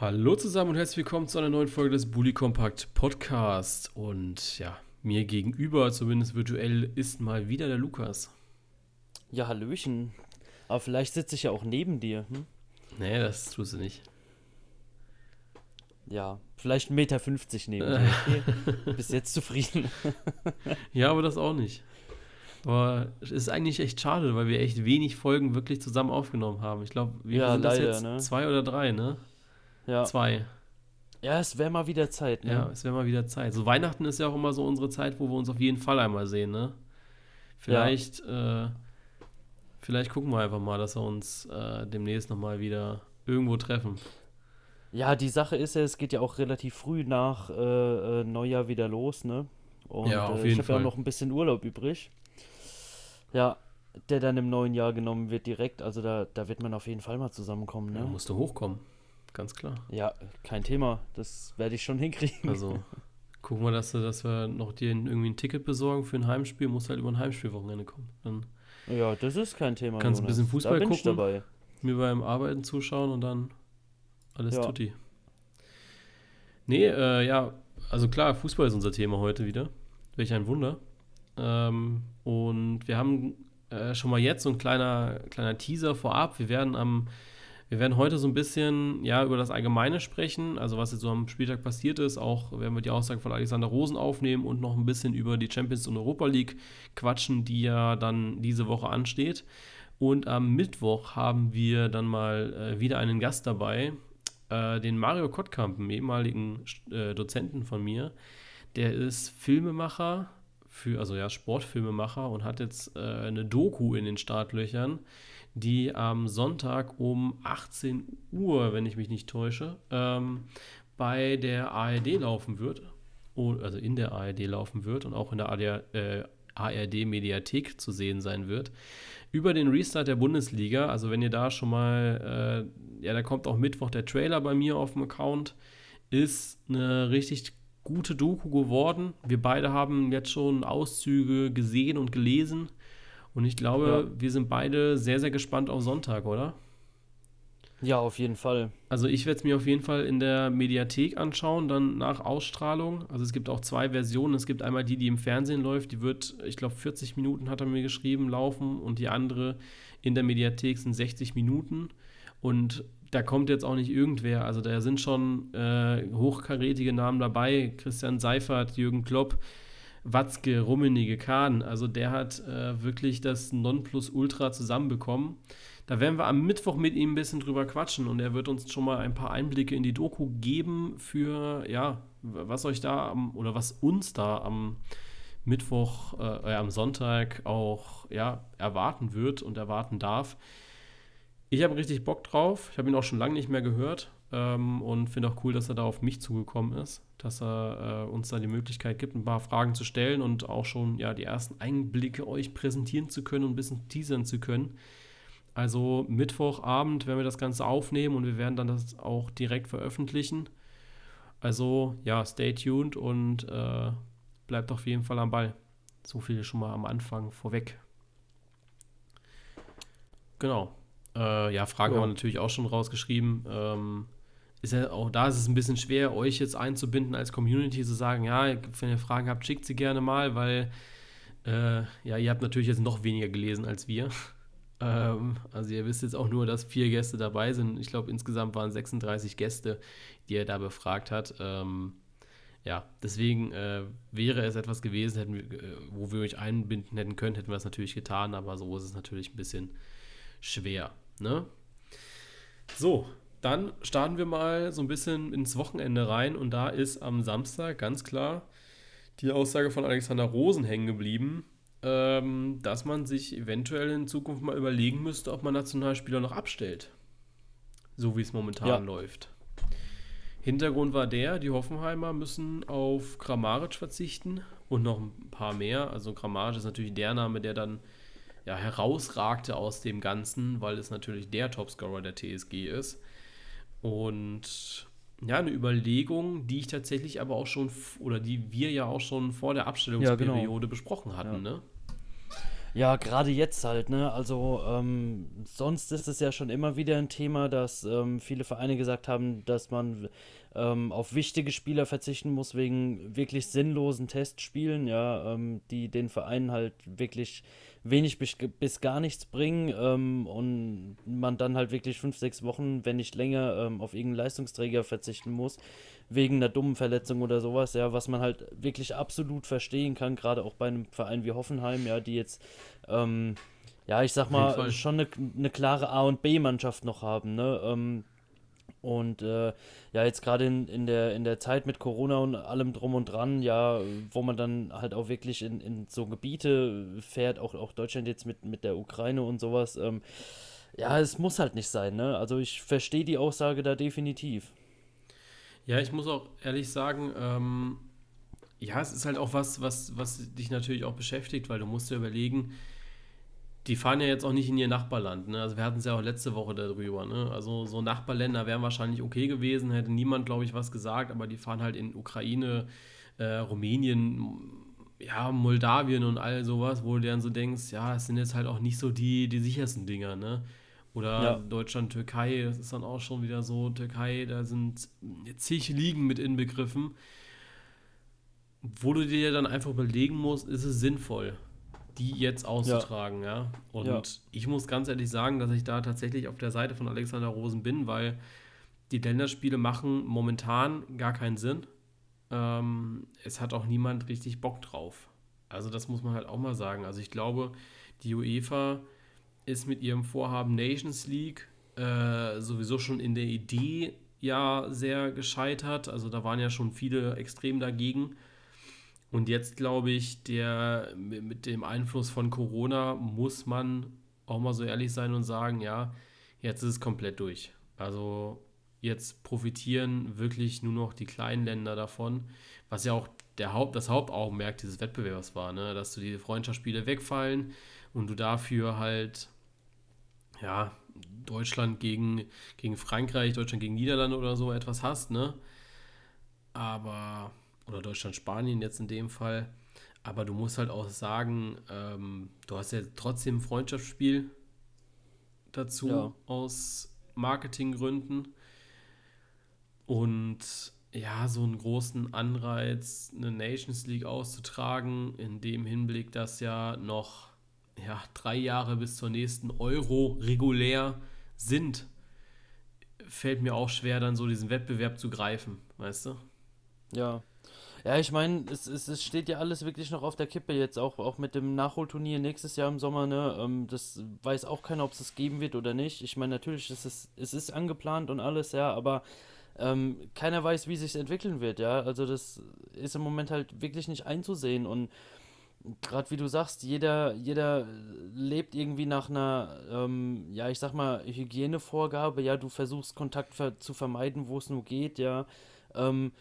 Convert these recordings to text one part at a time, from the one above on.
Hallo zusammen und herzlich willkommen zu einer neuen Folge des Bully Compact Podcast. Und ja, mir gegenüber, zumindest virtuell, ist mal wieder der Lukas. Ja, Hallöchen. Aber vielleicht sitze ich ja auch neben dir. Hm? Nee, das tust du nicht. Ja, vielleicht 1,50 Meter neben dir. Okay. Bis jetzt zufrieden. ja, aber das auch nicht. Aber es ist eigentlich echt schade, weil wir echt wenig Folgen wirklich zusammen aufgenommen haben. Ich glaube, wir Ja, sind das leider, jetzt ne? zwei oder drei, ne? Ja, Zwei. ja es wäre mal wieder Zeit. Ne? Ja, es wäre mal wieder Zeit. So Weihnachten ist ja auch immer so unsere Zeit, wo wir uns auf jeden Fall einmal sehen, ne? Vielleicht, äh, vielleicht gucken wir einfach mal, dass wir uns äh, demnächst nochmal wieder irgendwo treffen. Ja, die Sache ist ja, es geht ja auch relativ früh nach äh, äh, Neujahr wieder los, ne? Und Ja, auf äh, jeden ich habe ja Fall. auch noch ein bisschen Urlaub übrig. Ja, der dann im neuen Jahr genommen wird direkt. Also da, da wird man auf jeden Fall mal zusammenkommen, Da ne? musst du hochkommen. Ganz klar. Ja, kein Thema. Das werde ich schon hinkriegen. Also gucken wir, dass, dass wir noch dir ein- irgendwie ein Ticket besorgen für ein Heimspiel. Musst halt über ein Heimspielwochenende kommen. Dann Ja, das ist kein Thema. Kannst ein Jonas. bisschen Fußball da bin ich gucken. dabei. mir beim Arbeiten zuschauen und dann alles Ja. tutti. Nee, äh, ja, also klar, Fußball ist unser Thema heute wieder. Welch ein Wunder. Ähm, und wir haben äh, schon mal jetzt so ein kleiner, kleiner Teaser vorab. Wir werden am, wir werden heute so ein bisschen ja, über das Allgemeine sprechen, also was jetzt so am Spieltag passiert ist. Auch werden wir die Aussage von Alexander Rosen aufnehmen und noch ein bisschen über die Champions und Europa League quatschen, die ja dann diese Woche ansteht. Und am Mittwoch haben wir dann mal äh, wieder einen Gast dabei, äh, den Mario Kottkamp, einen ehemaligen äh, Dozenten von mir. Der ist Filmemacher, für, also ja, Sportfilmemacher und hat jetzt äh, eine Doku in den Startlöchern, die am Sonntag um 18 Uhr, wenn ich mich nicht täusche, ähm, bei der ARD laufen wird. Also in der ARD laufen wird und auch in der ARD, äh, ARD-Mediathek zu sehen sein wird über den Restart der Bundesliga. Also wenn ihr da schon mal, äh, ja, da kommt auch Mittwoch der Trailer bei mir auf dem Account, ist eine richtig gute Doku geworden. Wir beide haben jetzt schon Auszüge gesehen und gelesen. Und ich glaube, wir sind beide sehr, sehr gespannt auf Sonntag, oder? Ja, auf jeden Fall. Also ich werde es mir auf jeden Fall in der Mediathek anschauen, dann nach Ausstrahlung. Also es gibt auch zwei Versionen. Es gibt einmal die, die im Fernsehen läuft, die wird, ich glaube, 40 Minuten hat er mir geschrieben, laufen. Und die andere in der Mediathek sind 60 Minuten. Und da kommt jetzt auch nicht irgendwer. Also da sind schon äh, hochkarätige Namen dabei. Christian Seifert, Jürgen Klopp, Watzke, Rummenigge, Kahn. Also der hat äh, wirklich das Nonplusultra zusammenbekommen. Da werden wir am Mittwoch mit ihm ein bisschen drüber quatschen und er wird uns schon mal ein paar Einblicke in die Doku geben für, ja, was euch da am, oder was uns da am Mittwoch, äh, äh, am Sonntag auch, ja, erwarten wird und erwarten darf. Ich habe richtig Bock drauf. Ich habe ihn auch schon lange nicht mehr gehört ähm, und finde auch cool, dass er da auf mich zugekommen ist, dass er äh, uns da die Möglichkeit gibt, ein paar Fragen zu stellen und auch schon ja die ersten Einblicke euch präsentieren zu können und ein bisschen teasern zu können. Also Mittwochabend werden wir das Ganze aufnehmen und wir werden dann das auch direkt veröffentlichen. Also ja, stay tuned und äh, bleibt auf jeden Fall am Ball. So viel schon mal am Anfang vorweg. Genau. Äh, ja, Fragen Ja. haben wir natürlich auch schon rausgeschrieben. Ähm, ist ja auch da ist es ein bisschen schwer, euch jetzt einzubinden als Community, zu sagen, ja, wenn ihr Fragen habt, schickt sie gerne mal, weil äh, ja, ihr habt natürlich jetzt noch weniger gelesen als wir. Ähm, also ihr wisst jetzt auch nur, dass vier Gäste dabei sind. Ich glaube, insgesamt waren 36 Gäste, die er da befragt hat. Ähm, ja, deswegen äh, wäre es etwas gewesen, hätten wir, äh, wo wir euch einbinden hätten können, hätten wir es natürlich getan, aber so ist es natürlich ein bisschen schwer. Ne? So, dann starten wir mal so ein bisschen ins Wochenende rein und da ist am Samstag ganz klar die Aussage von Alexander Rosen hängen geblieben, ähm, dass man sich eventuell in Zukunft mal überlegen müsste, ob man Nationalspieler noch abstellt. So wie es momentan Ja. läuft. Hintergrund war der, die Hoffenheimer müssen auf Grammaric verzichten und noch ein paar mehr. Also Grammaric ist natürlich der Name, der dann ja, herausragte aus dem Ganzen, weil es natürlich der Topscorer der TSG ist. Und ja, eine Überlegung, die ich tatsächlich aber auch schon, oder die wir ja auch schon vor der Abstellungsperiode besprochen hatten, ne? Ja, gerade jetzt halt, ne? Also ähm, sonst ist es ja schon immer wieder ein Thema, dass ähm, viele Vereine gesagt haben, dass man ähm, auf wichtige Spieler verzichten muss wegen wirklich sinnlosen Testspielen, ja, ähm, die den Vereinen halt wirklich wenig bis, bis gar nichts bringen ähm, und man dann halt wirklich fünf, sechs Wochen, wenn nicht länger, ähm, auf irgendeinen Leistungsträger verzichten muss, wegen einer dummen Verletzung oder sowas, ja, was man halt wirklich absolut verstehen kann, gerade auch bei einem Verein wie Hoffenheim, ja, die jetzt, ähm, ja, ich sag mal, schon eine, eine klare A- und B-Mannschaft noch haben, ne, ähm, und äh, ja, jetzt gerade in, in, der, in der Zeit mit Corona und allem drum und dran, ja, wo man dann halt auch wirklich in, in so Gebiete fährt, auch, auch Deutschland jetzt mit, mit der Ukraine und sowas, ähm, ja, es muss halt nicht sein, ne? Also ich verstehe die Aussage da definitiv. Ja, ich muss auch ehrlich sagen, ähm, ja, es ist halt auch was, was, was dich natürlich auch beschäftigt, weil du musst dir überlegen, die fahren ja jetzt auch nicht in ihr Nachbarland. Ne? Also wir hatten es ja auch letzte Woche darüber. Ne? Also so Nachbarländer wären wahrscheinlich okay gewesen, hätte niemand, glaube ich, was gesagt, aber die fahren halt in Ukraine, äh, Rumänien, ja, Moldawien und all sowas, wo du dann so denkst, ja, es sind jetzt halt auch nicht so die, die sichersten Dinger, ne? Oder ja. Deutschland, Türkei, das ist dann auch schon wieder so, Türkei, da sind zig Ligen mit inbegriffen, wo du dir dann einfach überlegen musst, ist es sinnvoll? Die jetzt auszutragen, ja. ja? Und ja. ich muss ganz ehrlich sagen, dass ich da tatsächlich auf der Seite von Alexander Rosen bin, weil die Länderspiele machen momentan gar keinen Sinn. Ähm, es hat auch niemand richtig Bock drauf. Also das muss man halt auch mal sagen. Also ich glaube, die UEFA ist mit ihrem Vorhaben Nations League äh, sowieso schon in der Idee ja sehr gescheitert. Also da waren ja schon viele extrem dagegen. Und jetzt glaube ich, der mit dem Einfluss von Corona muss man auch mal so ehrlich sein und sagen, ja, jetzt ist es komplett durch. Also jetzt profitieren wirklich nur noch die kleinen Länder davon, was ja auch der Haupt, das Hauptaugenmerk dieses Wettbewerbs war, ne? dass du die Freundschaftsspiele wegfallen und du dafür halt ja Deutschland gegen, gegen Frankreich, Deutschland gegen Niederlande oder so etwas hast, ne? Aber oder Deutschland-Spanien jetzt in dem Fall. Aber du musst halt auch sagen, ähm, du hast ja trotzdem ein Freundschaftsspiel dazu ja. aus Marketinggründen. Und ja, so einen großen Anreiz, eine Nations League auszutragen, in dem Hinblick, dass ja noch ja, drei Jahre bis zur nächsten Euro regulär sind, fällt mir auch schwer, dann so diesen Wettbewerb zu greifen, weißt du? Ja, ja, ich meine, es, es, es steht ja alles wirklich noch auf der Kippe jetzt, auch, auch mit dem Nachholturnier nächstes Jahr im Sommer, ne? Ähm, das weiß auch keiner, ob es es geben wird oder nicht. Ich meine, natürlich ist es, es ist angeplant und alles, ja, aber ähm, keiner weiß, wie sich entwickeln wird, ja. Also das ist im Moment halt wirklich nicht einzusehen und gerade wie du sagst, jeder, jeder lebt irgendwie nach einer, ähm, ja, ich sag mal, Hygienevorgabe, ja, du versuchst Kontakt ver zu vermeiden, wo es nur geht, ja. Ähm,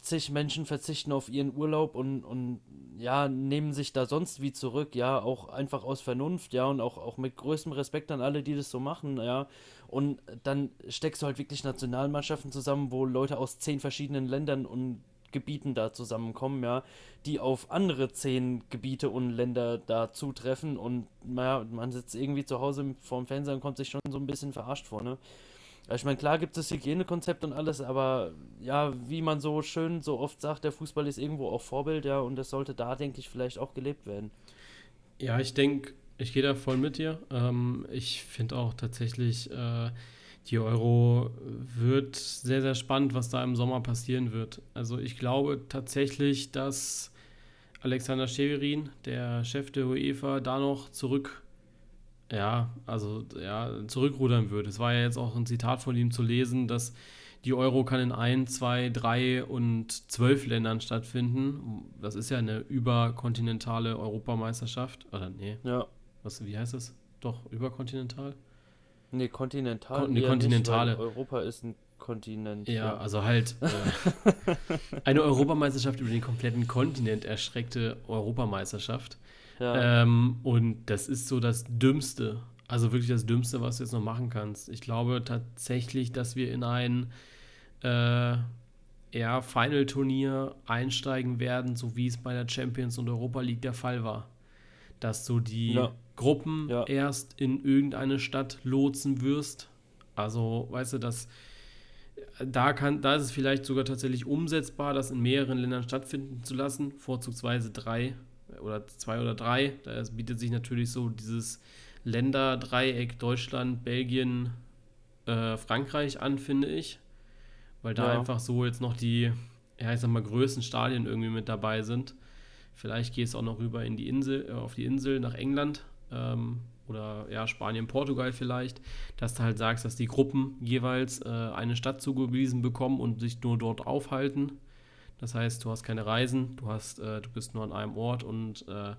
zig Menschen verzichten auf ihren Urlaub und, und ja, nehmen sich da sonst wie zurück, ja, auch einfach aus Vernunft, ja, und auch, auch mit größtem Respekt an alle, die das so machen, ja. Und dann steckst du halt wirklich Nationalmannschaften zusammen, wo Leute aus zehn verschiedenen Ländern und Gebieten da zusammenkommen, ja, die auf andere zehn Gebiete und Länder da zutreffen und naja, man sitzt irgendwie zu Hause vorm Fernseher und kommt sich schon so ein bisschen verarscht vor, ne? Ich meine, klar gibt es Hygienekonzept und alles, aber ja, wie man so schön so oft sagt, der Fußball ist irgendwo auch Vorbild, ja, und das sollte da, denke ich, vielleicht auch gelebt werden. Ja, ich denke, ich gehe da voll mit dir. Ähm, ich finde auch tatsächlich, äh, die Euro wird sehr, sehr spannend, was da im Sommer passieren wird. Also ich glaube tatsächlich, dass Alexander Scheverin, der Chef der UEFA, da noch zurück ja, also ja, zurückrudern würde. Es war ja jetzt auch ein Zitat von ihm zu lesen, dass die Euro kann in ein, zwei, drei und zwölf Ländern stattfinden. Das ist ja eine überkontinentale Europameisterschaft. Oder nee. Ja. Was, wie heißt das? Doch, überkontinental? Nee, kontinental. Kon nee, kontinentale. Nicht, Europa ist ein Kontinent. Ja, ja. also halt äh, eine Europameisterschaft über den kompletten Kontinent erschreckte Europameisterschaft. Ja. Ähm, und das ist so das Dümmste, also wirklich das Dümmste, was du jetzt noch machen kannst. Ich glaube tatsächlich, dass wir in ein äh, ja, Final-Turnier einsteigen werden, so wie es bei der Champions und Europa League der Fall war. dass du die Ja. Gruppen Ja. erst in irgendeine Stadt lotsen wirst. Also, weißt du, dass da kann, da ist es vielleicht sogar tatsächlich umsetzbar, das in mehreren Ländern stattfinden zu lassen, vorzugsweise drei oder zwei oder drei. Da bietet sich natürlich so dieses Länderdreieck Deutschland, Belgien, äh, Frankreich an, finde ich. Weil da Ja. einfach so jetzt noch die, ja, ich sag mal, größten Stadien irgendwie mit dabei sind. Vielleicht gehst du auch noch rüber in die Insel, äh, auf die Insel nach England ähm, oder ja, Spanien, Portugal vielleicht, dass du halt sagst, dass die Gruppen jeweils äh, eine Stadt zugewiesen bekommen und sich nur dort aufhalten. Das heißt, du hast keine Reisen, du hast, äh, du bist nur an einem Ort und äh,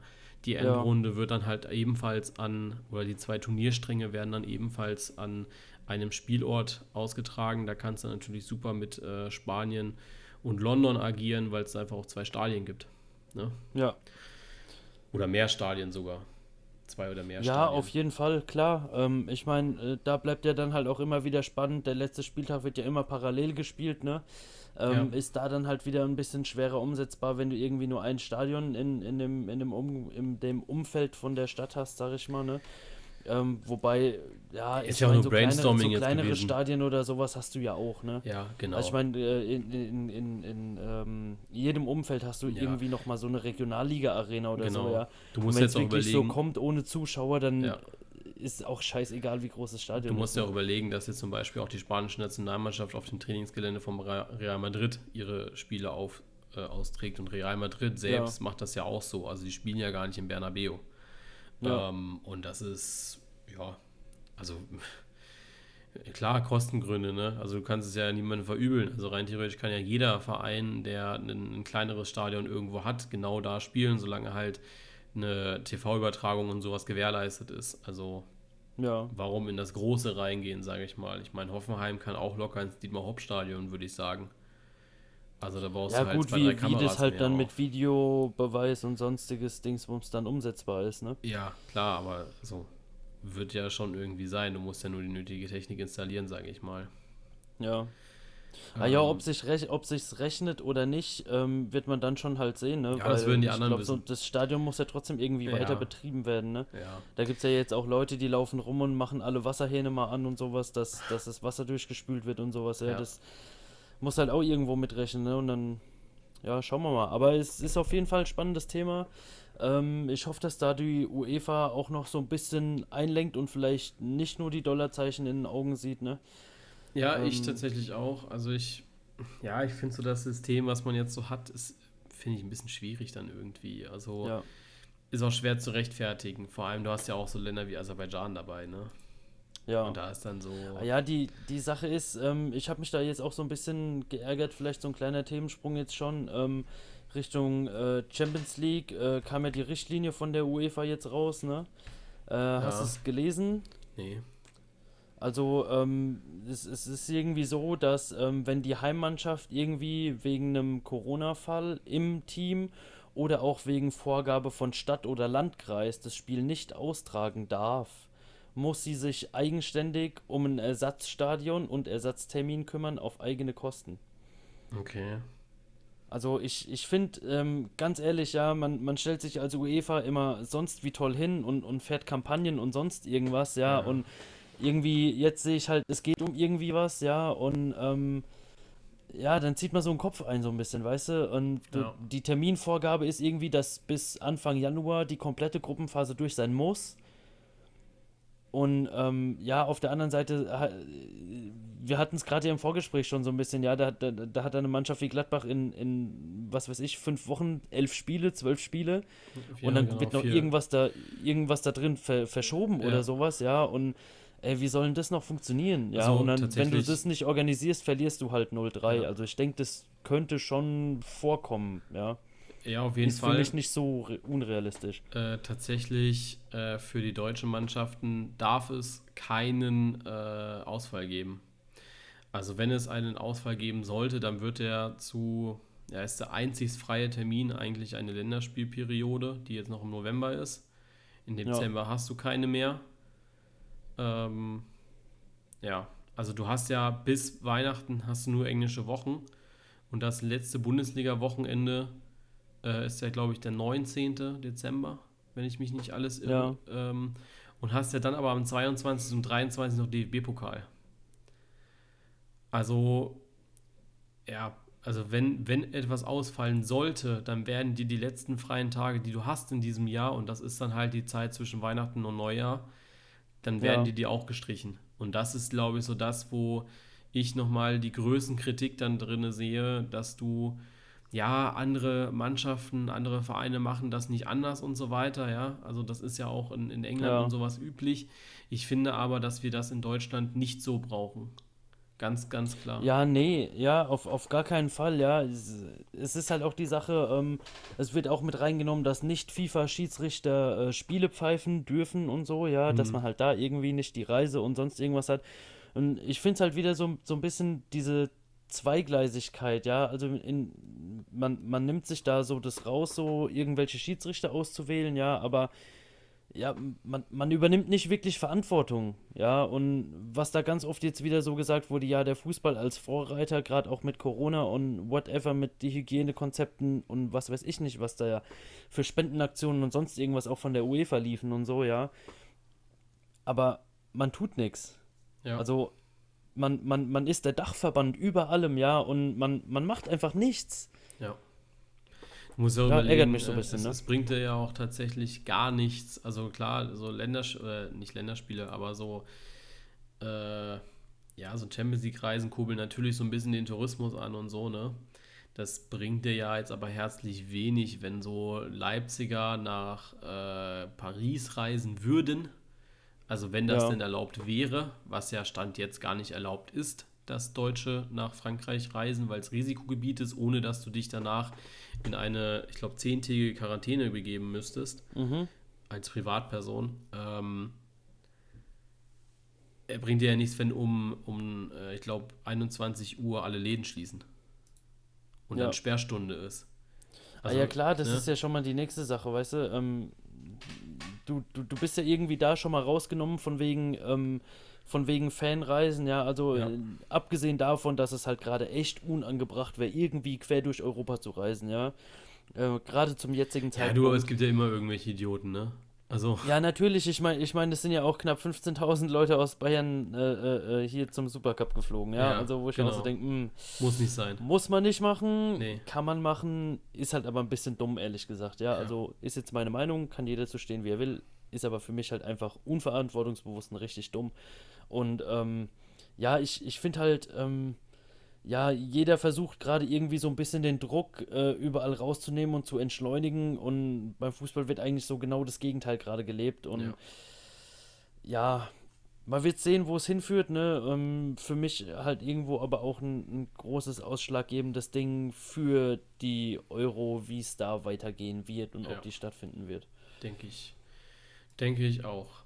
die Ja. Endrunde wird dann halt ebenfalls an, oder die zwei Turnierstränge werden dann ebenfalls an einem Spielort ausgetragen. Da kannst du natürlich super mit äh, Spanien und London agieren, weil es einfach auch zwei Stadien gibt. Ne? Ja. Oder mehr Stadien sogar. Zwei oder mehr Ja, Stadien. auf jeden Fall, klar. Ähm, ich meine, äh, da bleibt ja dann halt auch immer wieder spannend. Der letzte Spieltag wird ja immer parallel gespielt, ne? Ähm, Ja. Ist da dann halt wieder ein bisschen schwerer umsetzbar, wenn du irgendwie nur ein Stadion in, in, dem, in, dem, um, in dem Umfeld von der Stadt hast, sag ich mal, ne? Ähm, wobei, ja, Ist ich ja auch nur so kleinere, Brainstorming so jetzt kleinere gewesen. Stadien oder sowas hast du ja auch, ne? Ja, genau. Also ich meine, äh, in, in, in, in ähm, jedem Umfeld hast du Ja. irgendwie nochmal so eine Regionalliga-Arena oder genau. so, ja. Du Und musst wenn jetzt es auch wirklich überlegen, so kommt ohne Zuschauer, dann Ja. Ist auch scheißegal, wie groß das Stadion du musst ist. ja auch überlegen, dass jetzt zum Beispiel auch die spanische Nationalmannschaft auf dem Trainingsgelände vom Re- Real Madrid ihre Spiele auf, äh, austrägt und Real Madrid selbst macht das ja auch so. Also die spielen ja gar nicht im Bernabeu. Ja. Ähm, und das ist, ja, also klar, Kostengründe, ne? Also du kannst es ja niemandem verübeln. Also rein theoretisch kann ja jeder Verein, der ein, ein kleineres Stadion irgendwo hat, genau da spielen, solange halt eine TV-Übertragung und sowas gewährleistet ist. Also Ja, warum in das Große reingehen, sage ich mal. Ich meine, Hoffenheim kann auch locker ins Dietmar-Hopp-Stadion, würde ich sagen. Also da brauchst ja du halt gut, zwei, wie, drei wie Kameras das halt dann auch. mit Videobeweis und sonstiges Dingsbums dann umsetzbar ist, ne? Ja, klar, aber so wird ja schon irgendwie sein. Du musst ja nur die nötige Technik installieren, sage ich mal. Ja. Ah ja, Ähm, ob sich rech ob sich's rechnet oder nicht, ähm, wird man dann schon halt sehen, ne? Ja, das würden die ich anderen glaub, so, das Stadion muss ja trotzdem irgendwie Ja. weiter betrieben werden, ne? Ja, Da gibt es ja jetzt auch Leute, die laufen rum und machen alle Wasserhähne mal an und sowas, dass, dass das Wasser durchgespült wird und sowas. Ja, Ja. das muss halt auch irgendwo mitrechnen, ne? Und dann, ja, schauen wir mal. Aber es ist auf jeden Fall ein spannendes Thema. Ähm, ich hoffe, dass da die UEFA auch noch so ein bisschen einlenkt und vielleicht nicht nur die Dollarzeichen in den Augen sieht, ne? Ja ich Ähm, tatsächlich auch. Also ich, ja, ich finde so das System, was man jetzt so hat, ist, finde ich ein bisschen schwierig dann irgendwie. Also Ja. ist auch schwer zu rechtfertigen. Vor allem, du hast ja auch so Länder wie Aserbaidschan dabei, ne? Ja. Und da ist dann so. Ah Ja, die, die Sache ist, ähm, ich habe mich da jetzt auch so ein bisschen geärgert, vielleicht so ein kleiner Themensprung jetzt schon. Ähm, Richtung äh, Champions League äh, kam ja die Richtlinie von der UEFA jetzt raus, ne? Äh, Hast du Ja. es gelesen? Nee. Also ähm, es, es ist irgendwie so, dass ähm, wenn die Heimmannschaft irgendwie wegen einem Corona-Fall im Team oder auch wegen Vorgabe von Stadt oder Landkreis das Spiel nicht austragen darf, muss sie sich eigenständig um ein Ersatzstadion und Ersatztermin kümmern auf eigene Kosten. Okay. Also ich, ich finde, ähm, ganz ehrlich, ja, man, man stellt sich als UEFA immer sonst wie toll hin und, und fährt Kampagnen und sonst irgendwas, ja, Ja. und irgendwie, jetzt sehe ich halt, es geht um irgendwie was, ja, und ähm, ja, dann zieht man so einen Kopf ein, so ein bisschen, weißt du, und du- Ja. die Terminvorgabe ist irgendwie, dass bis Anfang Januar die komplette Gruppenphase durch sein muss. Und ähm, ja, auf der anderen Seite, ha- wir hatten es gerade ja im Vorgespräch schon so ein bisschen, ja, da, hat- da, da hat eine Mannschaft wie Gladbach in, in, was weiß ich, fünf Wochen, elf Spiele, zwölf Spiele und dann genau, wird noch irgendwas da, irgendwas da drin ver, verschoben Ja. oder sowas, ja, und ey, wie soll denn das noch funktionieren? Ja, Also und dann, wenn du das nicht organisierst, verlierst du halt 0-3. Ja. Also ich denke, das könnte schon vorkommen, ja. Ja, auf jeden Ist für Fall. mich nicht so re- unrealistisch. Äh, tatsächlich äh, für die deutschen Mannschaften darf es keinen äh, Ausfall geben. Also wenn es einen Ausfall geben sollte, dann wird er zu, ja, ist der einzig freie Termin eigentlich eine Länderspielperiode, die jetzt noch im November ist. In Dezember hast du keine mehr. Ähm, ja, also du hast ja bis Weihnachten hast du nur englische Wochen und das letzte Bundesliga-Wochenende äh, ist ja, glaube ich, der 19. Dezember. wenn ich mich nicht alles irre. Ja. Ähm, und hast ja dann aber am 22. und 23. noch DFB-Pokal. Also, ja, also wenn, wenn etwas ausfallen sollte, dann werden dir die letzten freien Tage, die du hast in diesem Jahr, und das ist dann halt die Zeit zwischen Weihnachten und Neujahr, dann werden ja. die dir auch gestrichen. Und das ist, glaube ich, so das, wo ich nochmal die Größenkritik dann drin sehe, dass du, ja, andere Mannschaften, andere Vereine machen das nicht anders und so weiter, ja. Also das ist ja auch in, in England ja. und sowas üblich. Ich finde aber, dass wir das in Deutschland nicht so brauchen. Ganz, ganz klar. Ja, nee, ja, auf, auf gar keinen Fall, ja. Es, es ist halt auch die Sache, ähm, es wird auch mit reingenommen, dass nicht FIFA-Schiedsrichter äh, Spiele pfeifen dürfen und so, ja, mhm. dass man halt da irgendwie nicht die Reise und sonst irgendwas hat. Und ich finde es halt wieder so, so ein bisschen diese Zweigleisigkeit, ja. Also in, man, man nimmt sich da so das raus, so irgendwelche Schiedsrichter auszuwählen, ja, aber ja, man, man übernimmt nicht wirklich Verantwortung, ja, und was da ganz oft jetzt wieder so gesagt wurde, ja, der Fußball als Vorreiter, gerade auch mit Corona und whatever, mit die Hygienekonzepten und was weiß ich nicht, was da ja für Spendenaktionen und sonst irgendwas auch von der UEFA liefen und so, ja, aber man tut nichts. Ja. Also man, man, man ist der Dachverband über allem, ja, und man, man macht einfach nichts. Ja. Muss ja, überlegen, ärgert mich so ein bisschen, es, ne? es bringt dir ja auch tatsächlich gar nichts. Also klar, so Länders äh, nicht Länderspiele, aber so äh, ja, so Champions League Reisen kurbeln natürlich so ein bisschen den Tourismus an und so, ne? Das bringt dir ja jetzt aber herzlich wenig, wenn so Leipziger nach äh, Paris reisen würden. Also wenn das ja. denn erlaubt wäre, was ja Stand jetzt gar nicht erlaubt ist, dass Deutsche nach Frankreich reisen, weil es Risikogebiet ist, ohne dass du dich danach in eine, ich glaube, zehntägige Quarantäne begeben müsstest, mhm. als Privatperson. Ähm, er bringt dir ja nichts, wenn um, um äh, ich glaube, 21 Uhr alle Läden schließen und ja. dann Sperrstunde ist. Also, ah ja klar, das ne? ist ja schon mal die nächste Sache, weißt du? Ähm, du, du, du bist ja irgendwie da schon mal rausgenommen von wegen, ähm, von wegen Fanreisen, ja, also ja. Äh, abgesehen davon, dass es halt gerade echt unangebracht wäre, irgendwie quer durch Europa zu reisen, ja. Äh, gerade zum jetzigen Zeitpunkt. Ja, du, aber es gibt ja immer irgendwelche Idioten, ne? Also. Ja, natürlich, ich meine, ich mein, es sind ja auch knapp 15.000 Leute aus Bayern äh, äh, äh, hier zum Supercup geflogen, ja. ja also, wo ich genau. auch so denke, hm, muss nicht sein. Muss man nicht machen, nee. kann man machen, ist halt aber ein bisschen dumm, ehrlich gesagt, ja? ja. Also, ist jetzt meine Meinung, kann jeder so stehen, wie er will, ist aber für mich halt einfach unverantwortungsbewusst und richtig dumm. Und ähm, ja, ich, ich finde halt, ähm, ja, jeder versucht gerade irgendwie so ein bisschen den Druck äh, überall rauszunehmen und zu entschleunigen. Und beim Fußball wird eigentlich so genau das Gegenteil gerade gelebt. Und ja, ja man wird sehen, wo es hinführt. Ne? Ähm, für mich halt irgendwo aber auch ein, ein, großes ausschlaggebendes Ding für die Euro, wie es da weitergehen wird und ja. ob die stattfinden wird. Denke ich. Denke ich auch.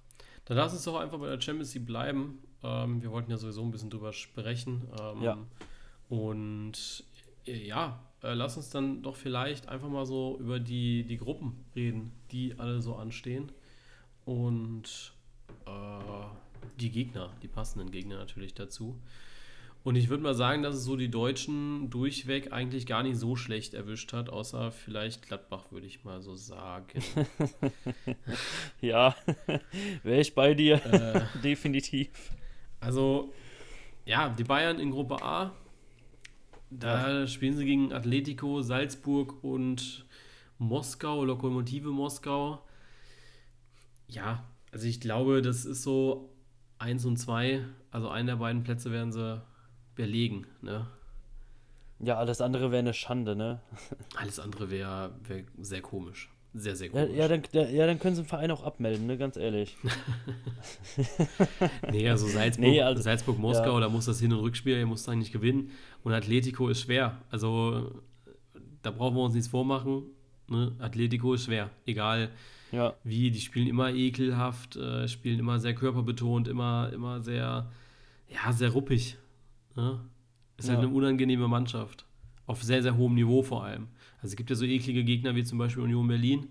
Dann lass uns doch einfach bei der Champions League bleiben. Ähm, wir wollten ja sowieso ein bisschen drüber sprechen. Ähm, ja. Und äh, ja, äh, lass uns dann doch vielleicht einfach mal so über die, die Gruppen reden, die alle so anstehen. Und äh, die Gegner, die passenden Gegner natürlich dazu. Und ich würde mal sagen, dass es so die Deutschen durchweg eigentlich gar nicht so schlecht erwischt hat, außer vielleicht Gladbach, würde ich mal so sagen. ja, wäre ich bei dir. Äh, Definitiv. Also, ja, die Bayern in Gruppe A, da ja. spielen sie gegen Atletico, Salzburg und Moskau, Lokomotive Moskau. Ja, also ich glaube, das ist so eins und zwei. Also einen der beiden Plätze werden sie belegen, ne? Ja, alles andere wäre eine Schande, ne? Alles andere wäre wär sehr komisch. Sehr, sehr komisch. Ja, ja, dann, ja, dann können sie den Verein auch abmelden, ne? Ganz ehrlich. nee, also Salzburg, nee, also, Salzburg Moskau, ja. da muss das Hin- und Rückspiel, ihr muss eigentlich gewinnen. Und Atletico ist schwer. Also da brauchen wir uns nichts vormachen. Ne? Atletico ist schwer. Egal ja. wie, die spielen immer ekelhaft, äh, spielen immer sehr körperbetont, immer, immer sehr, ja, sehr ruppig. Ne? Ist halt ja. halt eine unangenehme Mannschaft. Auf sehr, sehr hohem Niveau vor allem. Also es gibt ja so eklige Gegner wie zum Beispiel Union Berlin.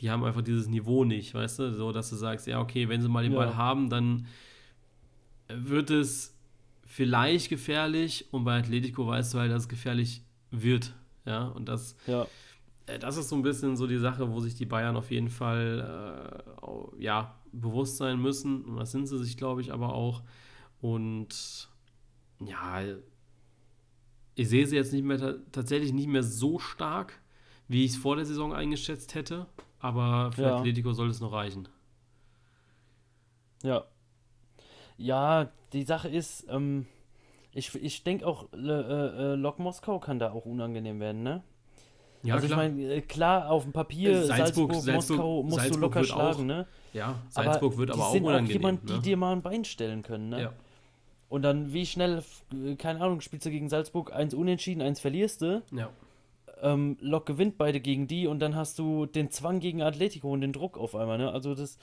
Die haben einfach dieses Niveau nicht, weißt du? So, dass du sagst, ja, okay, wenn sie mal den ja. Ball haben, dann wird es vielleicht gefährlich und bei Atletico weißt du halt, dass es gefährlich wird. Ja, und das. Ja. äh, das ist so ein bisschen so die Sache, wo sich die Bayern auf jeden Fall äh, ja, bewusst sein müssen. Und das sind sie sich, glaube ich, aber auch. Und ja, ich sehe sie jetzt nicht mehr tatsächlich nicht mehr so stark, wie ich es vor der Saison eingeschätzt hätte. Aber für ja. Atletico soll es noch reichen. Ja. Ja, die Sache ist, ähm, ich, ich denke auch, äh, äh, Lok Moskau kann da auch unangenehm werden, ne? Ja, also klar. ich meine, äh, klar, auf dem Papier, Salzburg, Salzburg, Moskau musst Salzburg du locker schlagen, auch, ne? Ja, Salzburg aber wird aber auch unangenehm. Auch jemand, ne? die dir mal ein Bein stellen können, ne? Ja. Und dann, wie schnell, äh, keine Ahnung, spielst du gegen Salzburg, eins unentschieden, eins verlierst du. Ja. Ähm, Lok gewinnt beide gegen die und dann hast du den Zwang gegen Atletico und den Druck auf einmal, ne? Also das,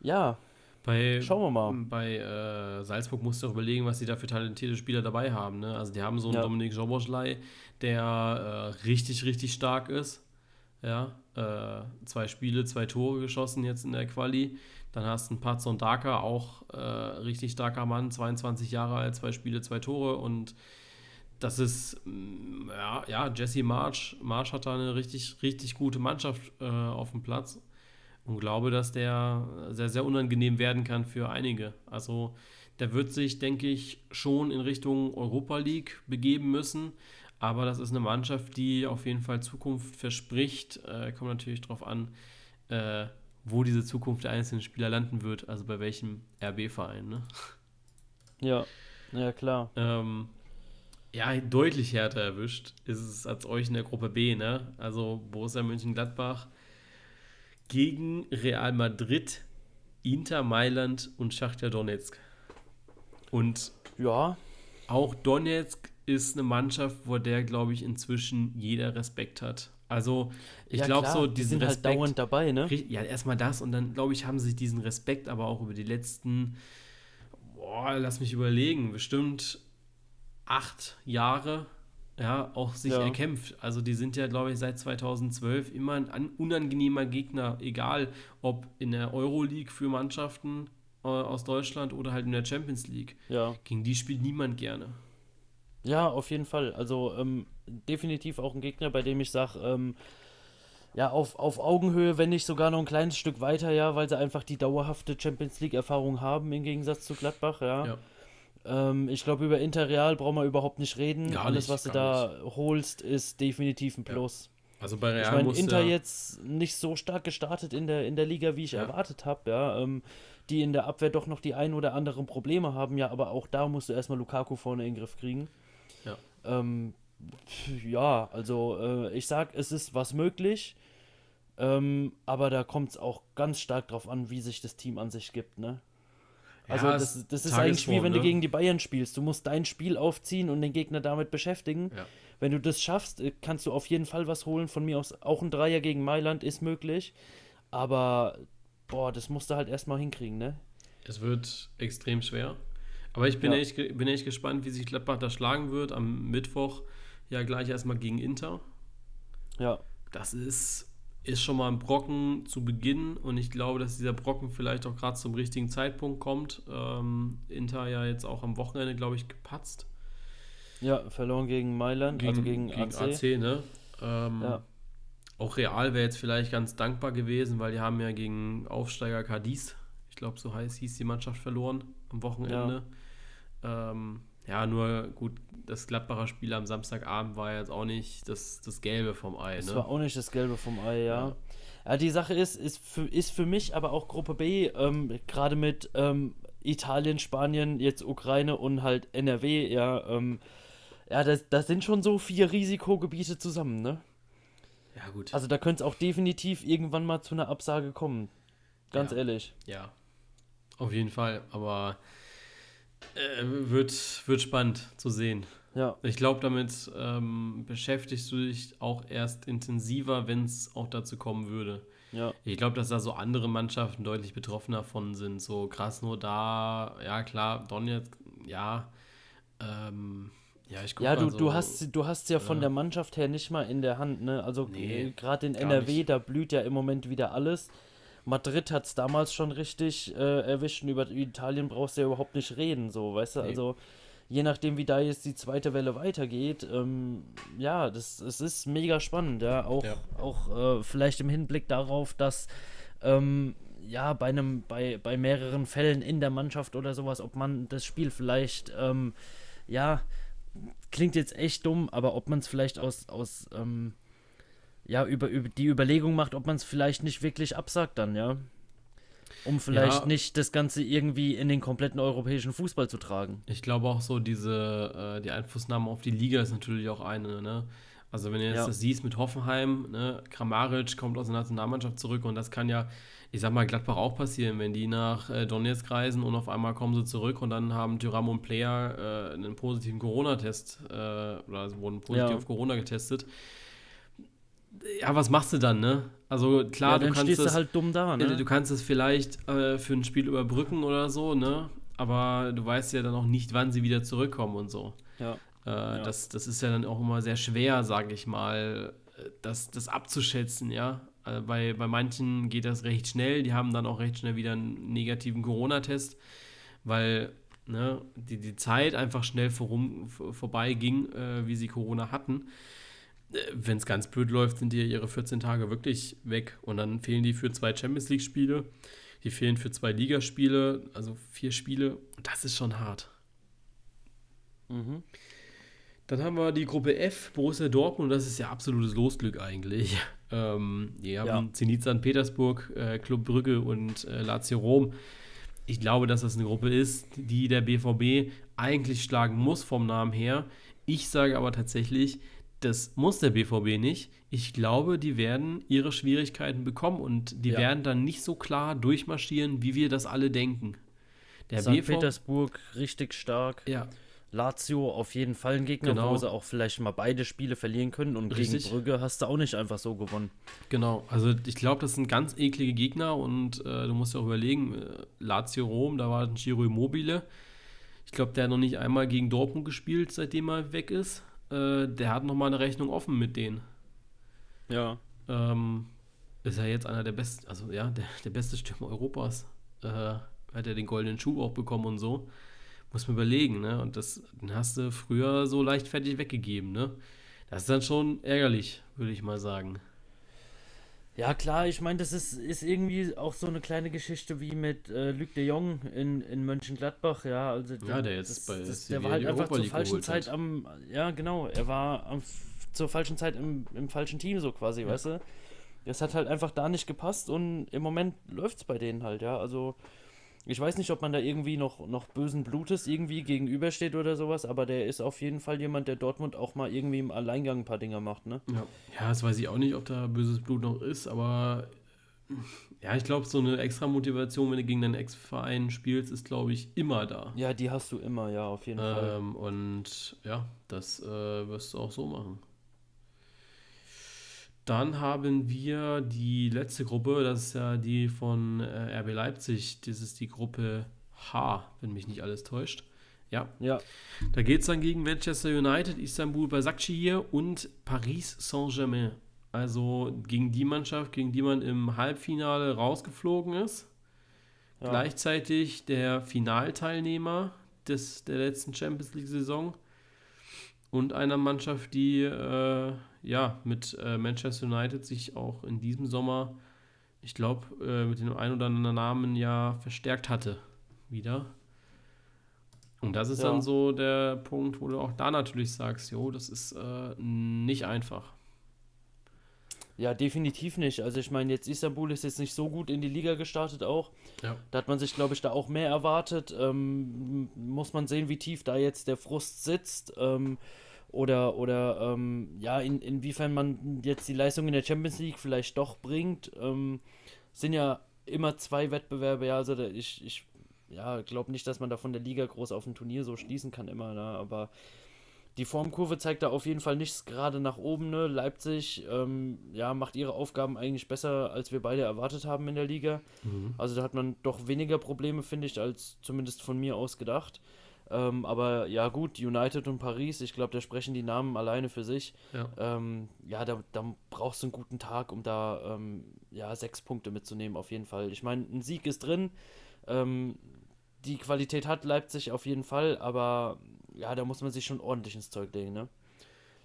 ja. Bei, Schauen wir mal. Bei äh, Salzburg musst du auch überlegen, was sie da für talentierte Spieler dabei haben. Ne? Also die haben so einen ja. Dominik Joboschlei, der äh, richtig, richtig stark ist. Ja, äh, zwei Spiele, zwei Tore geschossen jetzt in der Quali. Dann hast du einen Patson Daka, auch äh, richtig starker Mann, 22 Jahre alt, zwei Spiele, zwei Tore. Und das ist, mm, ja, ja Jesse March. March hat da eine richtig, richtig gute Mannschaft äh, auf dem Platz und glaube, dass der sehr, sehr unangenehm werden kann für einige. Also der wird sich, denke ich, schon in Richtung Europa League begeben müssen. Aber das ist eine Mannschaft, die auf jeden Fall Zukunft verspricht. Äh, kommt natürlich darauf an, äh, wo diese Zukunft der einzelnen Spieler landen wird, also bei welchem RB-Verein. Ne? Ja, ja klar. Ähm, ja, deutlich härter erwischt ist es als euch in der Gruppe B. Ne? Also Borussia Mönchengladbach gegen Real Madrid, Inter Mailand und Schachtja Donetsk. Und ja, auch Donetsk ist eine Mannschaft, vor der, glaube ich, inzwischen jeder Respekt hat. Also, ich ja, glaube so, diesen die sind Respekt, halt dauernd dabei, ne? Ja, erstmal das und dann, glaube ich, haben sie diesen Respekt aber auch über die letzten, boah, lass mich überlegen, bestimmt acht Jahre ja, auch sich ja. erkämpft. Also die sind ja, glaube ich, seit 2012 immer ein unangenehmer Gegner, egal ob in der Euroleague für Mannschaften äh, aus Deutschland oder halt in der Champions League. Ja. Gegen die spielt niemand gerne. Ja, auf jeden Fall. Also ähm, definitiv auch ein Gegner, bei dem ich sage, ähm, ja, auf, auf Augenhöhe, wenn nicht sogar noch ein kleines Stück weiter, ja, weil sie einfach die dauerhafte Champions League-Erfahrung haben im Gegensatz zu Gladbach, ja. ja. Ähm, ich glaube, über Interreal brauchen wir überhaupt nicht reden. Gar Alles, nicht, was du da nicht. holst, ist definitiv ein Plus. Ja. Also bei Real Ich meine, Inter ja jetzt nicht so stark gestartet in der, in der Liga, wie ich ja. erwartet habe, ja. Ähm, die in der Abwehr doch noch die ein oder anderen Probleme haben, ja, aber auch da musst du erstmal Lukaku vorne in den Griff kriegen. Ja. Ähm, ja, also äh, ich sag, es ist was möglich, ähm, aber da kommt es auch ganz stark drauf an, wie sich das Team an sich gibt, ne? Also ja, das, das ist eigentlich wie wenn ne? du gegen die Bayern spielst. Du musst dein Spiel aufziehen und den Gegner damit beschäftigen. Ja. Wenn du das schaffst, äh, kannst du auf jeden Fall was holen. Von mir aus auch ein Dreier gegen Mailand ist möglich. Aber boah, das musst du halt erstmal hinkriegen, ne? Es wird extrem schwer. Aber ich bin, ja. echt, bin echt gespannt, wie sich Gladbach da schlagen wird. Am Mittwoch ja gleich erstmal gegen Inter. Ja. Das ist ist schon mal ein Brocken zu Beginn und ich glaube, dass dieser Brocken vielleicht auch gerade zum richtigen Zeitpunkt kommt. Ähm, Inter ja jetzt auch am Wochenende, glaube ich, gepatzt. Ja, verloren gegen Mailand, gegen, also gegen, gegen AC. AC ne? Ähm, ja. Auch Real wäre jetzt vielleicht ganz dankbar gewesen, weil die haben ja gegen Aufsteiger Cadiz, ich glaube so heißt, hieß die Mannschaft verloren am Wochenende. Ja. Ähm, ja, nur gut, das Gladbacher Spiel am Samstagabend war jetzt auch nicht das, das Gelbe vom Ei. Das ne? war auch nicht das Gelbe vom Ei, ja. ja. ja die Sache ist, ist für, ist für mich aber auch Gruppe B, ähm, gerade mit ähm, Italien, Spanien, jetzt Ukraine und halt NRW, ja, ähm, ja, das, das sind schon so vier Risikogebiete zusammen, ne? Ja, gut. Also da könnte es auch definitiv irgendwann mal zu einer Absage kommen. Ganz ja. ehrlich. Ja. Auf jeden Fall. Aber äh, wird, wird spannend zu sehen. Ja. Ich glaube, damit ähm, beschäftigst du dich auch erst intensiver, wenn es auch dazu kommen würde. Ja. Ich glaube, dass da so andere Mannschaften deutlich betroffener von sind. So krass nur da, ja klar, Donetsk, ja. Ähm, ja, ich Ja, du, so, du hast du hast ja von der Mannschaft her nicht mal in der Hand, ne? Also nee, gerade in NRW, nicht. da blüht ja im Moment wieder alles. Madrid hat es damals schon richtig äh, erwischt und über Italien brauchst du ja überhaupt nicht reden, so, weißt du? Nee. Also je nachdem, wie da jetzt die zweite Welle weitergeht, ähm, ja, das, es ist mega spannend, ja, auch, ja. auch äh, vielleicht im Hinblick darauf, dass ähm, ja, bei einem, bei, bei mehreren Fällen in der Mannschaft oder sowas, ob man das Spiel vielleicht, ähm, ja, klingt jetzt echt dumm, aber ob man es vielleicht aus, aus ähm, ja, über, über die Überlegung macht, ob man es vielleicht nicht wirklich absagt dann, ja. Um vielleicht ja. nicht das Ganze irgendwie in den kompletten europäischen Fußball zu tragen. Ich glaube auch so, diese, äh, die Einflussnahme auf die Liga ist natürlich auch eine, ne? Also wenn du jetzt ja. das siehst mit Hoffenheim, ne, Kramaric kommt aus der Nationalmannschaft zurück und das kann ja, ich sag mal, Gladbach auch passieren, wenn die nach äh, Donetsk reisen und auf einmal kommen sie zurück und dann haben Tyram und Player äh, einen positiven Corona-Test äh, oder wurden positiv ja. auf Corona getestet ja, was machst du dann, ne? Also klar, ja, du kannst es halt dumm da, ne? Du kannst es vielleicht äh, für ein Spiel überbrücken oder so, ne? Aber du weißt ja dann auch nicht, wann sie wieder zurückkommen und so. Ja. Äh, ja. Das, das ist ja dann auch immer sehr schwer, sage ich mal, das, das abzuschätzen, ja. Äh, bei, bei manchen geht das recht schnell, die haben dann auch recht schnell wieder einen negativen Corona-Test, weil ne, die, die Zeit einfach schnell vorum, vorbei ging, äh, wie sie Corona hatten wenn es ganz blöd läuft, sind die ihre 14 Tage wirklich weg. Und dann fehlen die für zwei Champions League-Spiele. Die fehlen für zwei Ligaspiele, also vier Spiele. Das ist schon hart. Mhm. Dann haben wir die Gruppe F, Borussia Dortmund, das ist ja absolutes Losglück eigentlich. Ähm, die haben ja. Zenit St. Petersburg, äh, Club Brügge und äh, Lazio Rom. Ich glaube, dass das eine Gruppe ist, die der BVB eigentlich schlagen muss vom Namen her. Ich sage aber tatsächlich, das muss der BVB nicht. Ich glaube, die werden ihre Schwierigkeiten bekommen und die ja. werden dann nicht so klar durchmarschieren, wie wir das alle denken. Der St. BV Petersburg richtig stark. Ja. Lazio auf jeden Fall ein Gegner, genau. wo sie auch vielleicht mal beide Spiele verlieren können und Richtig. gegen Brügge hast du auch nicht einfach so gewonnen. Genau, also ich glaube, das sind ganz eklige Gegner und äh, du musst ja auch überlegen, äh, Lazio Rom, da war ein Giro Immobile. Ich glaube, der hat noch nicht einmal gegen Dortmund gespielt, seitdem er weg ist äh, der hat nochmal eine Rechnung offen mit denen. Ja. Ähm, ist er jetzt einer der besten, also ja, der, der beste Stürmer Europas. Äh, hat er den goldenen Schuh auch bekommen und so. Muss man überlegen, ne? Und das, den hast du früher so leichtfertig weggegeben, ne? Das ist dann schon ärgerlich, würde ich mal sagen. Ja, klar, ich meine, das ist, ist irgendwie auch so eine kleine Geschichte wie mit äh, Luc de Jong in, in Mönchengladbach, ja. Also ja, der jetzt das, bei das, Der war halt einfach zur falschen Zeit hat. am, ja, genau, er war am, zur falschen Zeit im, im falschen Team, so quasi, ja. weißt du? Das hat halt einfach da nicht gepasst und im Moment läuft es bei denen halt, ja. Also ich weiß nicht, ob man da irgendwie noch, noch bösen Blutes irgendwie gegenübersteht oder sowas, aber der ist auf jeden Fall jemand, der Dortmund auch mal irgendwie im Alleingang ein paar Dinger macht, ne? Ja, ja das weiß ich auch nicht, ob da böses Blut noch ist, aber ja, ich glaube, so eine extra Motivation, wenn du gegen deinen Ex-Verein spielst, ist, glaube ich, immer da. Ja, die hast du immer, ja, auf jeden ähm, Fall. Und ja, das äh, wirst du auch so machen. Dann haben wir die letzte Gruppe, das ist ja die von äh, RB Leipzig. Das ist die Gruppe H, wenn mich nicht alles täuscht. Ja. ja. Da geht es dann gegen Manchester United, Istanbul Basakşehir und Paris Saint-Germain. Also gegen die Mannschaft, gegen die man im Halbfinale rausgeflogen ist. Ja. Gleichzeitig der Finalteilnehmer des, der letzten Champions League-Saison und einer Mannschaft, die äh, ja mit äh, Manchester United sich auch in diesem Sommer, ich glaube, äh, mit dem ein oder anderen Namen ja verstärkt hatte. Wieder. Und das ist ja. dann so der Punkt, wo du auch da natürlich sagst, jo, das ist äh, nicht einfach. Ja, definitiv nicht. Also ich meine, jetzt Istanbul ist jetzt nicht so gut in die Liga gestartet auch. Ja. Da hat man sich, glaube ich, da auch mehr erwartet. Ähm, muss man sehen, wie tief da jetzt der Frust sitzt. Ähm, oder, oder ähm, ja, in, inwiefern man jetzt die Leistung in der Champions League vielleicht doch bringt. Ähm, sind ja immer zwei Wettbewerbe, ja, also da, ich, ich ja, glaube nicht, dass man da von der Liga groß auf ein Turnier so schließen kann immer, ne? aber die Formkurve zeigt da auf jeden Fall nichts gerade nach oben. Ne? Leipzig ähm, ja, macht ihre Aufgaben eigentlich besser, als wir beide erwartet haben in der Liga. Mhm. Also da hat man doch weniger Probleme, finde ich, als zumindest von mir aus gedacht. Ähm, aber ja, gut, United und Paris, ich glaube, da sprechen die Namen alleine für sich. Ja, ähm, ja da, da, brauchst du einen guten Tag, um da ähm, ja, sechs Punkte mitzunehmen, auf jeden Fall. Ich meine, ein Sieg ist drin. Ähm, die Qualität hat Leipzig auf jeden Fall, aber ja, da muss man sich schon ordentlich ins Zeug legen, ne?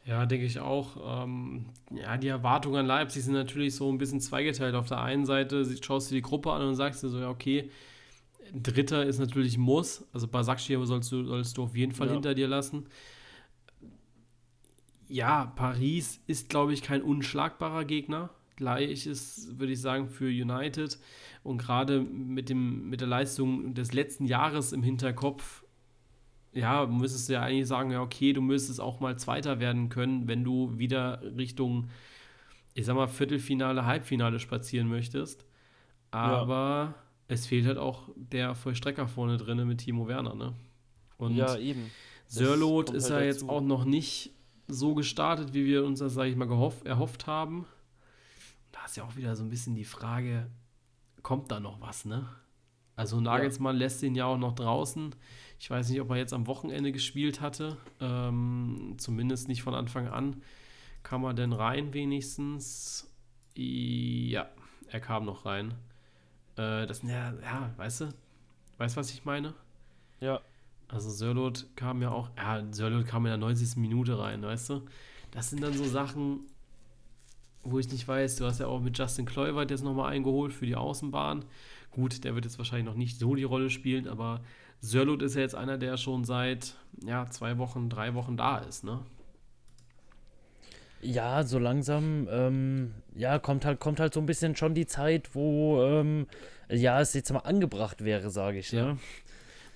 Ja, denke ich auch. Ähm, ja, die Erwartungen an Leipzig sind natürlich so ein bisschen zweigeteilt. Auf der einen Seite schaust du die Gruppe an und sagst dir so, ja, okay, Dritter ist natürlich Muss. Also Basakci sollst du, sollst du auf jeden Fall ja. hinter dir lassen. Ja, Paris ist, glaube ich, kein unschlagbarer Gegner. Gleich ist, würde ich sagen, für United. Und gerade mit, mit der Leistung des letzten Jahres im Hinterkopf ja, müsstest du ja eigentlich sagen, ja, okay, du müsstest auch mal Zweiter werden können, wenn du wieder Richtung, ich sag mal, Viertelfinale, Halbfinale spazieren möchtest. Aber ja. es fehlt halt auch der Vollstrecker vorne drin mit Timo Werner, ne? Und ja, eben. Sörlot ist halt ja jetzt auch noch nicht so gestartet, wie wir uns das, sage ich mal, gehoff, erhofft haben. Da ist ja auch wieder so ein bisschen die Frage, kommt da noch was, ne? Also Nagelsmann ja. lässt ihn ja auch noch draußen. Ich weiß nicht, ob er jetzt am Wochenende gespielt hatte. Ähm, zumindest nicht von Anfang an. Kam er denn rein wenigstens? Ja, er kam noch rein. Äh, das ja, ja, weißt du? Weißt du, was ich meine? Ja. Also Sörlot kam ja auch, ja, Sörlot kam in der 90. Minute rein, weißt du? Das sind dann so Sachen, wo ich nicht weiß, du hast ja auch mit Justin Kluivert jetzt nochmal eingeholt für die Außenbahn. Gut, der wird jetzt wahrscheinlich noch nicht so die Rolle spielen, aber Sörlot ist ja jetzt einer, der schon seit ja, zwei Wochen, drei Wochen da ist, ne? Ja, so langsam, ähm, ja, kommt halt, kommt halt so ein bisschen schon die Zeit, wo, ähm, ja, es jetzt mal angebracht wäre, sage ich, ja. Ne?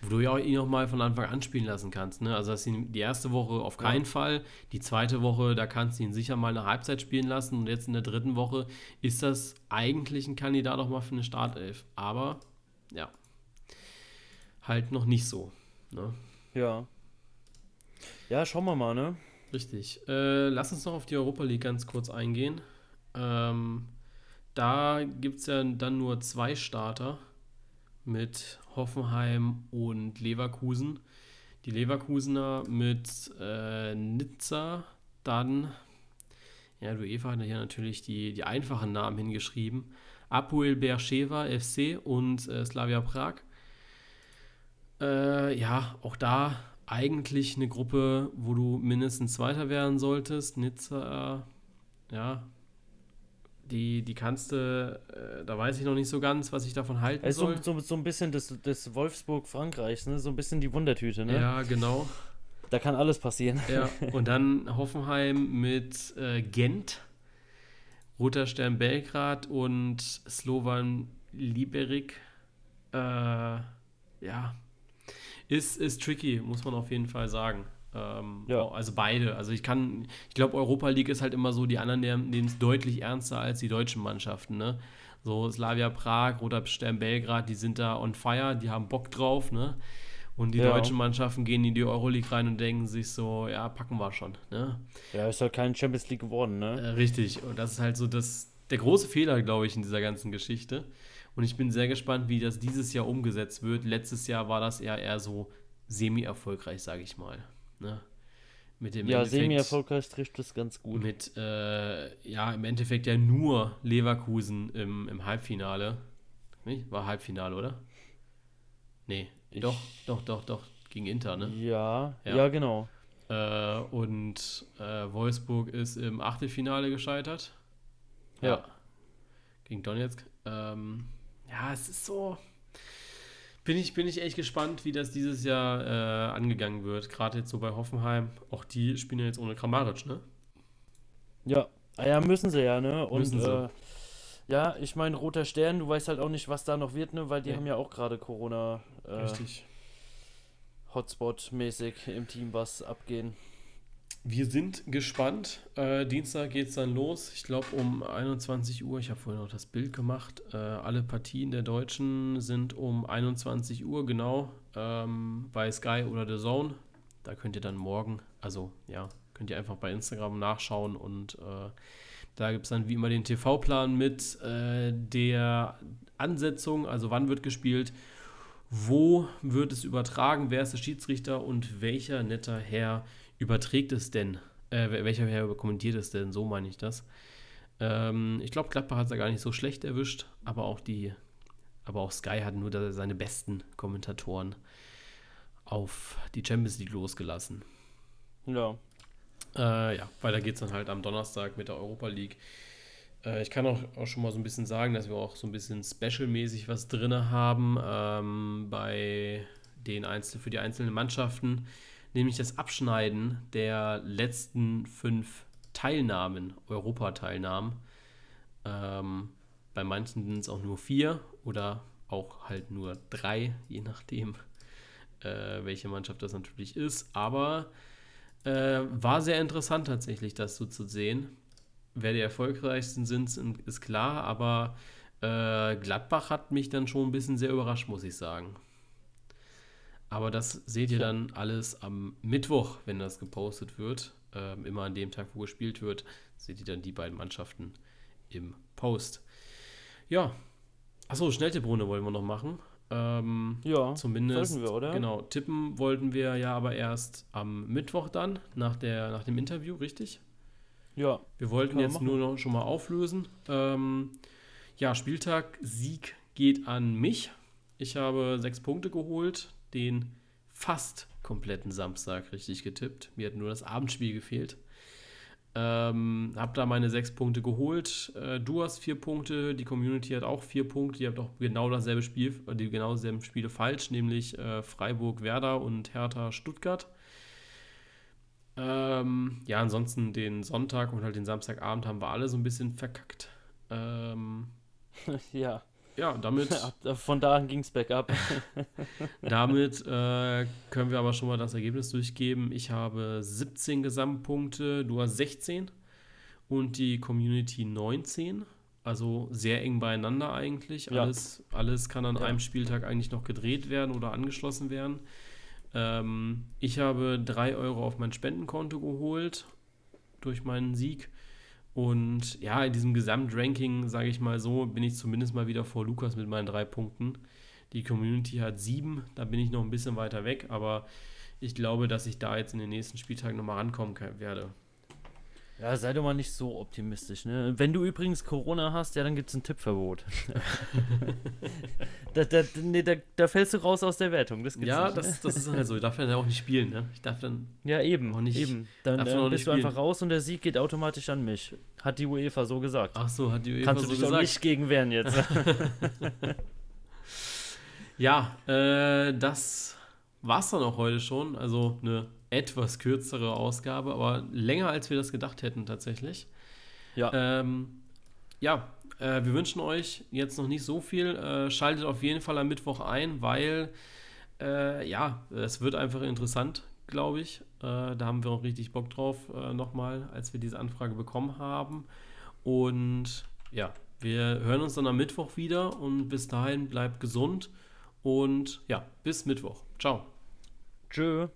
Wo du ja auch ihn noch mal von Anfang an spielen lassen kannst, ne? Also, dass ihn die erste Woche auf keinen ja. Fall, die zweite Woche, da kannst du ihn sicher mal eine Halbzeit spielen lassen und jetzt in der dritten Woche ist das eigentlich ein Kandidat auch mal für eine Startelf. Aber, ja, halt noch nicht so. Ne? Ja. Ja, schauen wir mal, ne? Richtig. Äh, lass uns noch auf die Europa League ganz kurz eingehen. Ähm, da gibt es ja dann nur zwei Starter mit Hoffenheim und Leverkusen. Die Leverkusener mit äh, Nizza, dann, ja, du Eva hat hier natürlich die, die einfachen Namen hingeschrieben. Apoel Beersheva FC und äh, Slavia Prag. Äh, ja, auch da eigentlich eine Gruppe, wo du mindestens Zweiter werden solltest. Nizza, ja, die, die kannst du, äh, da weiß ich noch nicht so ganz, was ich davon halten also soll. So, so, so ein bisschen des, des Wolfsburg-Frankreichs, ne? so ein bisschen die Wundertüte. Ne? Ja, genau. Da kann alles passieren. Ja, und dann Hoffenheim mit äh, Gent, Roter Stern Belgrad und Slovan Liberik. Äh, ja, ist, ist tricky, muss man auf jeden Fall sagen. Ähm, ja. Also beide. Also ich kann, ich glaube, Europa League ist halt immer so, die anderen nehmen es deutlich ernster als die deutschen Mannschaften. Ne? So Slavia Prag, Roter Stern Belgrad, die sind da on fire, die haben Bock drauf. Ne? Und die ja. deutschen Mannschaften gehen in die Euroleague rein und denken sich so, ja, packen wir schon. Ne? Ja, ist halt kein Champions League geworden, ne? Äh, richtig. Und das ist halt so das, der große Fehler, glaube ich, in dieser ganzen Geschichte. Und ich bin sehr gespannt, wie das dieses Jahr umgesetzt wird. Letztes Jahr war das eher, eher so semi-erfolgreich, sage ich mal. Ne? Mit dem ja, semi-erfolgreich trifft es ganz gut. Mit, äh, ja, im Endeffekt ja nur Leverkusen im, im Halbfinale. Nicht? War Halbfinale, oder? Nee, ich doch, doch, doch, doch. Gegen Inter, ne? Ja, ja, ja genau. Äh, und äh, Wolfsburg ist im Achtelfinale gescheitert. Ja. ja. Gegen Donetsk. Ähm, ja, es ist so. Bin ich, bin ich echt gespannt, wie das dieses Jahr äh, angegangen wird. Gerade jetzt so bei Hoffenheim. Auch die spielen ja jetzt ohne Kramaric, ne? Ja, ah ja, müssen sie ja, ne? Und müssen sie. Äh, ja, ich meine, Roter Stern, du weißt halt auch nicht, was da noch wird, ne? Weil die ja. haben ja auch gerade Corona. Äh, Richtig. Hotspot-mäßig im Team was abgehen. Wir sind gespannt. Äh, Dienstag geht es dann los. Ich glaube um 21 Uhr. Ich habe vorhin noch das Bild gemacht. Äh, alle Partien der Deutschen sind um 21 Uhr genau ähm, bei Sky oder The Zone. Da könnt ihr dann morgen, also ja, könnt ihr einfach bei Instagram nachschauen und äh, da gibt es dann wie immer den TV-Plan mit äh, der Ansetzung, also wann wird gespielt, wo wird es übertragen, wer ist der Schiedsrichter und welcher netter Herr überträgt es denn? Äh, welcher Herr kommentiert es denn? So meine ich das. Ähm, ich glaube, Gladbach hat es ja gar nicht so schlecht erwischt, aber auch die, aber auch Sky hat nur seine besten Kommentatoren. auf die Champions League losgelassen. Ja. Äh, ja, weiter geht es dann halt am Donnerstag mit der Europa League. Äh, ich kann auch, auch, schon mal so ein bisschen sagen, dass wir auch so ein bisschen special-mäßig was drin haben ähm, bei den Einzel für die einzelnen Mannschaften, nämlich das Abschneiden der letzten fünf Teilnahmen, Europateilnahmen. Ähm, bei manchen sind es auch nur vier oder auch halt nur drei, je nachdem, äh, welche Mannschaft das natürlich ist. Aber äh, war sehr interessant tatsächlich, das so zu sehen. Wer die erfolgreichsten sind, ist klar, aber äh, Gladbach hat mich dann schon ein bisschen sehr überrascht, muss ich sagen. Aber das seht ihr dann alles am Mittwoch, wenn das gepostet wird. Ähm, immer an dem Tag, wo gespielt wird, seht ihr dann die beiden Mannschaften im Post. Ja. Achso, Schnelltipprunde wollen wir noch machen. Ähm, ja, zumindest. wir, oder? Genau, tippen wollten wir ja aber erst am Mittwoch dann, nach, der, nach dem Interview, richtig? Ja. Wir wollten jetzt machen. nur noch schon mal auflösen. Ähm, ja, Spieltag Sieg geht an mich. Ich habe sechs Punkte geholt, den fast kompletten Samstag richtig getippt. Mir hat nur das Abendspiel gefehlt. Ähm, hab da meine sechs Punkte geholt. Äh, du hast vier Punkte, die Community hat auch vier Punkte. Ihr habt auch genau dasselbe Spiel, die genau dieselben Spiele falsch, nämlich äh, Freiburg, Werder und Hertha, Stuttgart. Ähm, ja, ansonsten den Sonntag und halt den Samstagabend haben wir alle so ein bisschen verkackt. Ähm, ja. Ja, damit. Von da an ging es bergab. damit äh, können wir aber schon mal das Ergebnis durchgeben. Ich habe 17 Gesamtpunkte, du hast 16 und die Community 19. Also sehr eng beieinander eigentlich. Ja. Alles, alles kann an ja. einem Spieltag eigentlich noch gedreht werden oder angeschlossen werden. Ähm, ich habe 3 Euro auf mein Spendenkonto geholt durch meinen Sieg. Und ja, in diesem Gesamtranking, sage ich mal so, bin ich zumindest mal wieder vor Lukas mit meinen drei Punkten. Die Community hat sieben, da bin ich noch ein bisschen weiter weg, aber ich glaube, dass ich da jetzt in den nächsten Spieltagen nochmal rankommen werde. Ja, sei doch mal nicht so optimistisch. Ne? Wenn du übrigens Corona hast, ja, dann gibt es ein Tippverbot. da, da, nee, da, da, fällst du raus aus der Wertung. Das ja, nicht, das, ne? das ist halt so. Ich darf dann auch nicht spielen. Ne? Ich darf dann ja, eben. Auch nicht, eben. Dann, dann äh, bist du einfach raus und der Sieg geht automatisch an mich. Hat die UEFA so gesagt. Ach so, hat die UEFA Kannst so gesagt. Kannst du dich auch nicht gegen wehren jetzt. ja, äh, das war's dann auch heute schon. Also eine etwas kürzere Ausgabe, aber länger als wir das gedacht hätten tatsächlich. Ja. Ähm, ja, äh, wir wünschen euch jetzt noch nicht so viel. Äh, schaltet auf jeden Fall am Mittwoch ein, weil äh, ja, es wird einfach interessant, glaube ich. Äh, da haben wir auch richtig Bock drauf äh, nochmal, als wir diese Anfrage bekommen haben. Und ja, wir hören uns dann am Mittwoch wieder und bis dahin bleibt gesund und ja, bis Mittwoch. Ciao. Tschö.